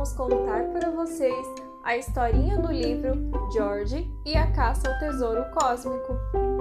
vamos contar para vocês a historinha do livro George e a Caça ao Tesouro Cósmico,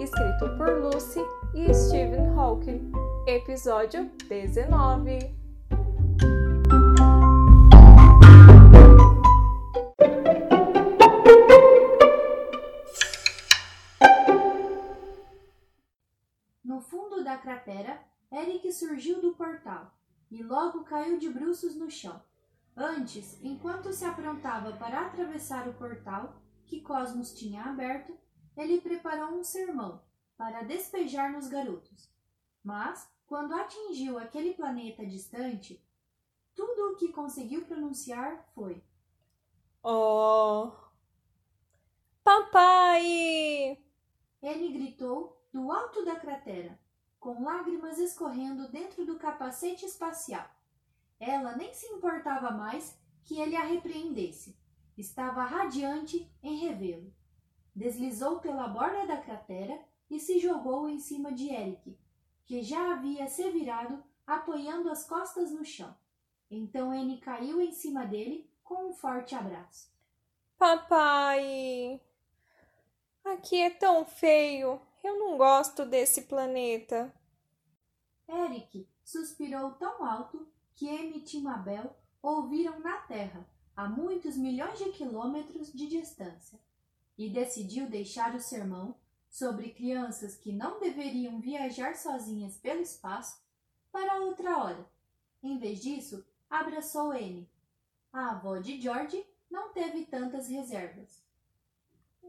escrito por Lucy e Stephen Hawking, episódio 19. No fundo da cratera, Eric surgiu do portal e logo caiu de bruços no chão. Antes, enquanto se aprontava para atravessar o portal que Cosmos tinha aberto, ele preparou um sermão para despejar nos garotos. Mas, quando atingiu aquele planeta distante, tudo o que conseguiu pronunciar foi: Oh! Papai! Ele gritou do alto da cratera, com lágrimas escorrendo dentro do capacete espacial. Ela nem se importava mais que ele a repreendesse. Estava radiante em revê-lo. Deslizou pela borda da cratera e se jogou em cima de Eric, que já havia se virado, apoiando as costas no chão. Então Anne caiu em cima dele com um forte abraço. Papai! Aqui é tão feio. Eu não gosto desse planeta. Eric suspirou tão alto que Emmett e Mabel ouviram na Terra, a muitos milhões de quilômetros de distância, e decidiu deixar o sermão sobre crianças que não deveriam viajar sozinhas pelo espaço para outra hora. Em vez disso, abraçou Anne. A avó de George não teve tantas reservas.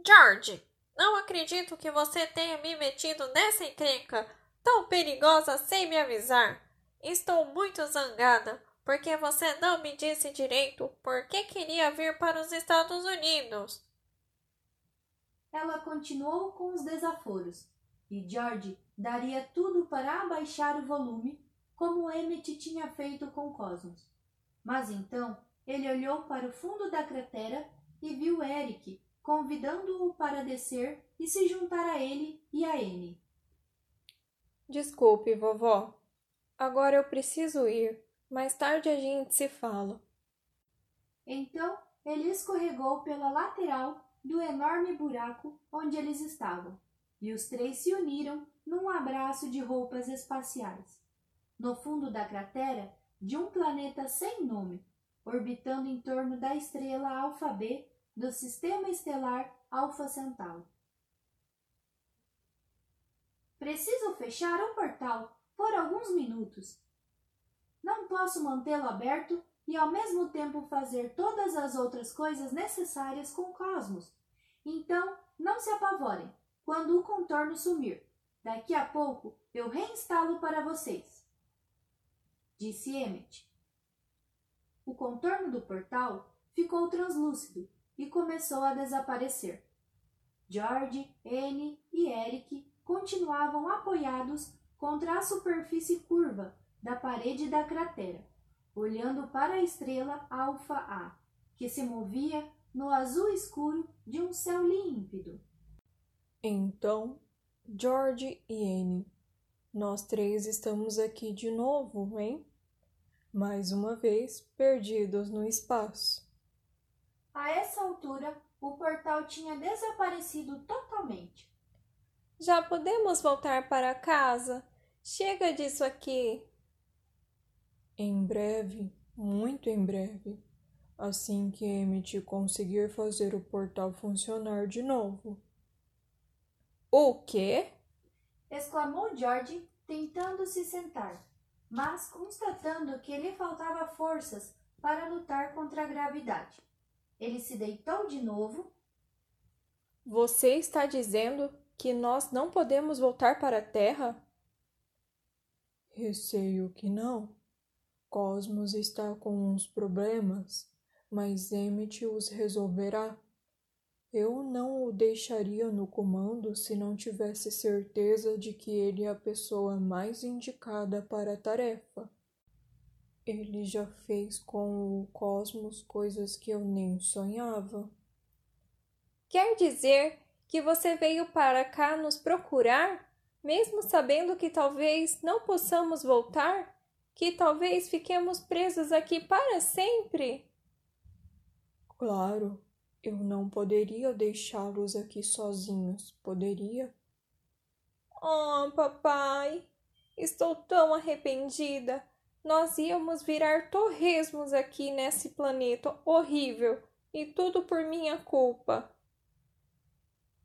George, não acredito que você tenha me metido nessa encrenca tão perigosa sem me avisar. Estou muito zangada porque você não me disse direito por que queria vir para os Estados Unidos. Ela continuou com os desaforos, e George daria tudo para abaixar o volume, como Emmett tinha feito com Cosmos. Mas então ele olhou para o fundo da cratera e viu Eric, convidando-o para descer e se juntar a ele e a Anne. Desculpe, vovó. Agora eu preciso ir. Mais tarde a gente se fala. Então ele escorregou pela lateral do enorme buraco onde eles estavam, e os três se uniram num abraço de roupas espaciais. No fundo da cratera de um planeta sem nome, orbitando em torno da estrela Alfa B do sistema estelar Alfa Centauro. Preciso fechar o portal por alguns minutos. Não posso mantê-lo aberto e ao mesmo tempo fazer todas as outras coisas necessárias com o cosmos. Então, não se apavorem quando o contorno sumir. Daqui a pouco eu reinstalo para vocês. Disse Emmet. O contorno do portal ficou translúcido e começou a desaparecer. George, Anne e Eric continuavam apoiados contra a superfície curva da parede da cratera, olhando para a estrela Alfa A, que se movia no azul escuro de um céu límpido. Então, George e Anne, nós três estamos aqui de novo, hein? Mais uma vez perdidos no espaço. A essa altura, o portal tinha desaparecido totalmente. Já podemos voltar para casa? Chega disso aqui. Em breve, muito em breve, assim que Emmett conseguir fazer o portal funcionar de novo. O quê? exclamou George, tentando se sentar, mas constatando que lhe faltava forças para lutar contra a gravidade. Ele se deitou de novo. Você está dizendo que nós não podemos voltar para a Terra? Receio que não. Cosmos está com uns problemas, mas Emmett os resolverá. Eu não o deixaria no comando se não tivesse certeza de que ele é a pessoa mais indicada para a tarefa. Ele já fez com o cosmos coisas que eu nem sonhava. Quer dizer que você veio para cá nos procurar? Mesmo sabendo que talvez não possamos voltar? Que talvez fiquemos presos aqui para sempre? Claro, eu não poderia deixá-los aqui sozinhos, poderia? Oh, papai, estou tão arrependida. Nós íamos virar torresmos aqui nesse planeta horrível e tudo por minha culpa.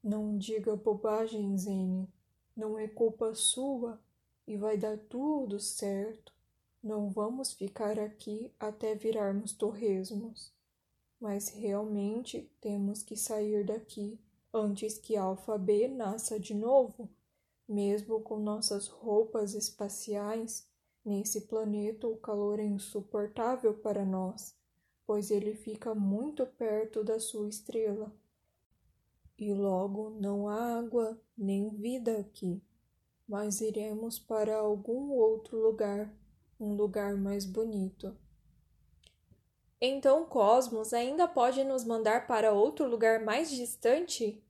Não diga bobagem, Zene. Não é culpa sua e vai dar tudo certo. Não vamos ficar aqui até virarmos torresmos. Mas realmente temos que sair daqui antes que Alfa B nasça de novo. Mesmo com nossas roupas espaciais, nesse planeta o calor é insuportável para nós, pois ele fica muito perto da sua estrela e logo não há água nem vida aqui. Mas iremos para algum outro lugar, um lugar mais bonito. Então Cosmos ainda pode nos mandar para outro lugar mais distante?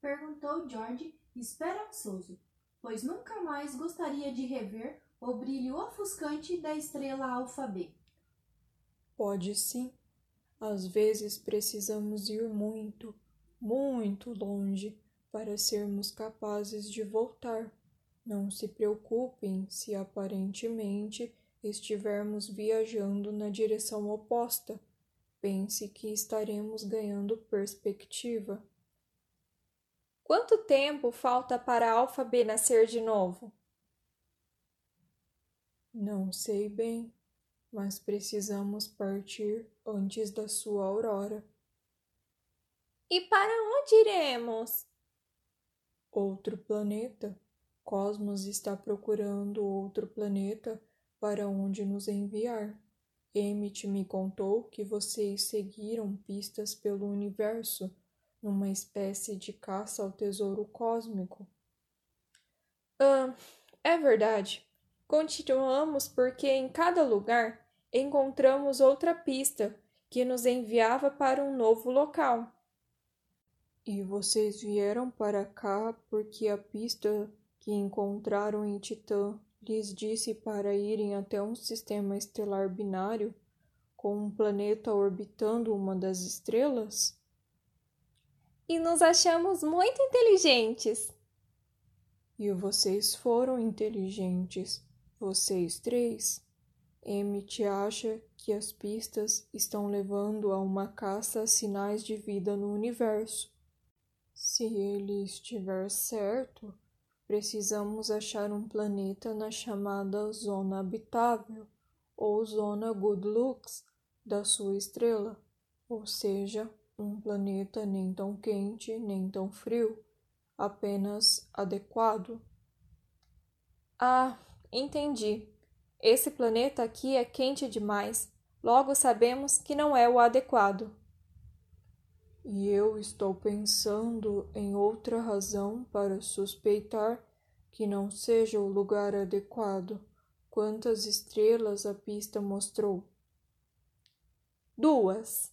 Perguntou George, esperançoso, pois nunca mais gostaria de rever o brilho ofuscante da estrela Alfa B. Pode sim. Às vezes precisamos ir muito muito longe para sermos capazes de voltar. Não se preocupem se aparentemente estivermos viajando na direção oposta. Pense que estaremos ganhando perspectiva. Quanto tempo falta para a Alfa B nascer de novo? Não sei bem, mas precisamos partir antes da sua aurora. E para onde iremos? Outro planeta. Cosmos está procurando outro planeta para onde nos enviar. Emmett me contou que vocês seguiram pistas pelo universo numa espécie de caça ao tesouro cósmico. Ah, é verdade. Continuamos porque em cada lugar encontramos outra pista que nos enviava para um novo local. E vocês vieram para cá porque a pista que encontraram em Titã lhes disse para irem até um sistema estelar binário com um planeta orbitando uma das estrelas? E nos achamos muito inteligentes. E vocês foram inteligentes, vocês três. Emmett acha que as pistas estão levando a uma caça a sinais de vida no universo. Se ele estiver certo, precisamos achar um planeta na chamada zona habitável ou zona Good Looks da sua estrela, ou seja, um planeta nem tão quente nem tão frio, apenas adequado. Ah, entendi. Esse planeta aqui é quente demais, logo sabemos que não é o adequado. E eu estou pensando em outra razão para suspeitar que não seja o lugar adequado. Quantas estrelas a pista mostrou? Duas.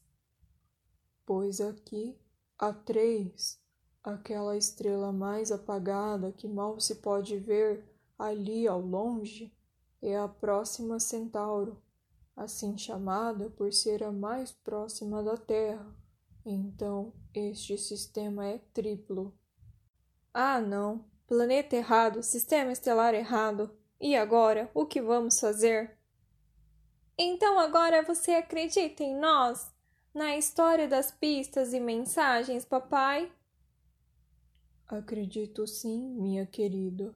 Pois aqui há três. Aquela estrela mais apagada que mal se pode ver ali ao longe é a próxima Centauro, assim chamada por ser a mais próxima da Terra então, este sistema é triplo. Ah, não! Planeta errado, sistema estelar errado. E agora, o que vamos fazer? Então agora você acredita em nós? Na história das pistas e mensagens, papai? Acredito sim, minha querida.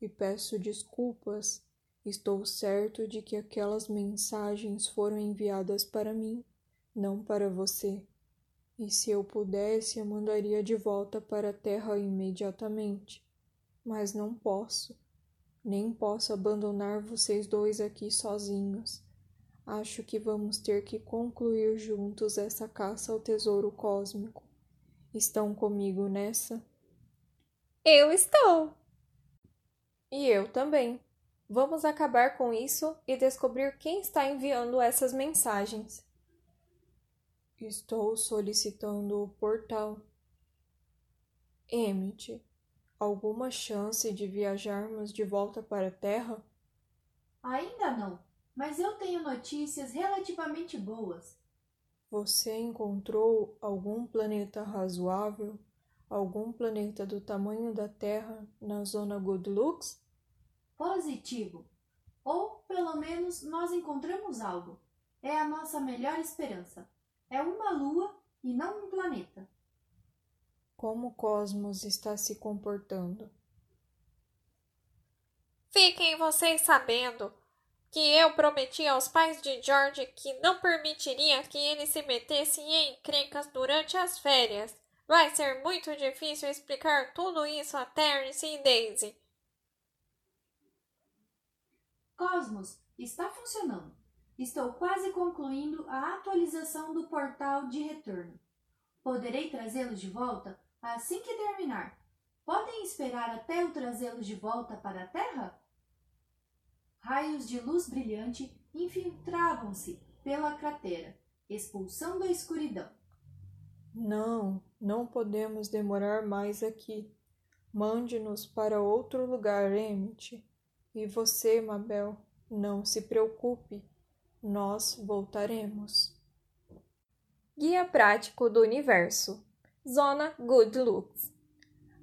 E peço desculpas. Estou certo de que aquelas mensagens foram enviadas para mim, não para você. E se eu pudesse, eu mandaria de volta para a terra imediatamente. Mas não posso. Nem posso abandonar vocês dois aqui sozinhos. Acho que vamos ter que concluir juntos essa caça ao tesouro cósmico. Estão comigo nessa? Eu estou! E eu também. Vamos acabar com isso e descobrir quem está enviando essas mensagens. Estou solicitando o portal. Emmett, alguma chance de viajarmos de volta para a Terra? Ainda não, mas eu tenho notícias relativamente boas. Você encontrou algum planeta razoável? Algum planeta do tamanho da Terra na zona Goodlux? Positivo. Ou, pelo menos, nós encontramos algo. É a nossa melhor esperança. É uma lua e não um planeta. Como o cosmos está se comportando? Fiquem vocês sabendo que eu prometi aos pais de George que não permitiria que ele se metesse em encrencas durante as férias. Vai ser muito difícil explicar tudo isso a Terence e Daisy. Cosmos está funcionando. Estou quase concluindo a atualização do portal de retorno. Poderei trazê-los de volta assim que terminar. Podem esperar até eu trazê-los de volta para a Terra? Raios de luz brilhante infiltravam-se pela cratera, expulsando a escuridão. Não, não podemos demorar mais aqui. Mande-nos para outro lugar, Emmett. E você, Mabel, não se preocupe, nós voltaremos. Guia Prático do Universo Zona Good Looks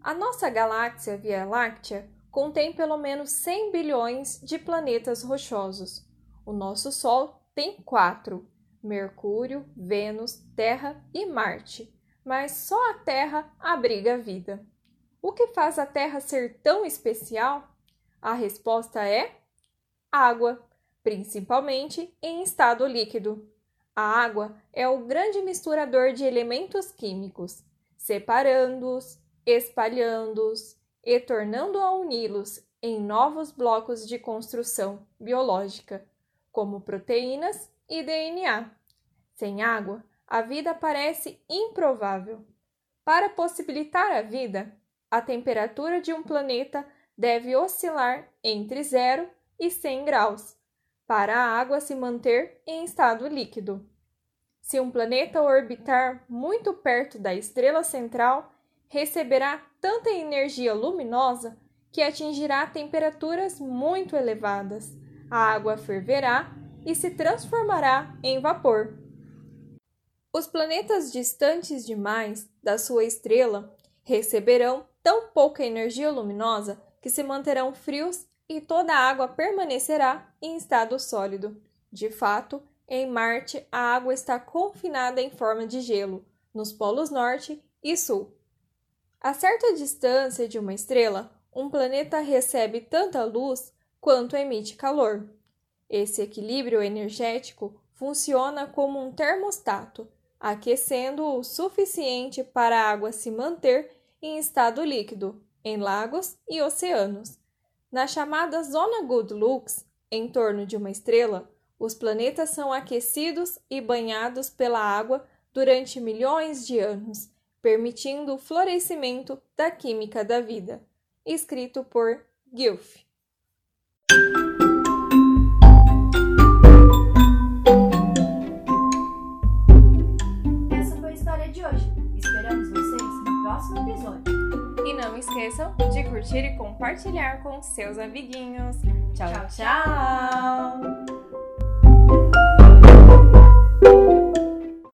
A nossa galáxia Via Láctea contém pelo menos 100 bilhões de planetas rochosos. O nosso Sol tem quatro: Mercúrio, Vênus, Terra e Marte. Mas só a Terra abriga vida. O que faz a Terra ser tão especial? A resposta é água, principalmente em estado líquido. A água é o grande misturador de elementos químicos, separando-os, espalhando-os, e tornando a uni-los em novos blocos de construção biológica, como proteínas e DNA. Sem água, a vida parece improvável. Para possibilitar a vida, a temperatura de um planeta deve oscilar entre 0 e 100 graus, para a água se manter em estado líquido. Se um planeta orbitar muito perto da estrela central, receberá tanta energia luminosa que atingirá temperaturas muito elevadas. A água ferverá e se transformará em vapor. Os planetas distantes demais da sua estrela receberão tão pouca energia luminosa que se manterão frios e toda a água permanecerá em estado sólido. De fato, em Marte, a água está confinada em forma de gelo nos polos norte e sul. A certa distância de uma estrela, um planeta recebe tanta luz quanto emite calor. Esse equilíbrio energético funciona como um termostato, aquecendo o suficiente para a água se manter em estado líquido em lagos e oceanos. Na chamada zona Good Looks, em torno de uma estrela, os planetas são aquecidos e banhados pela água durante milhões de anos permitindo o florescimento da química da vida. Escrito por Gilf. Essa foi a história de hoje. Esperamos vocês no próximo episódio. E não esqueçam de curtir e compartilhar com seus amiguinhos. tchau! tchau. tchau.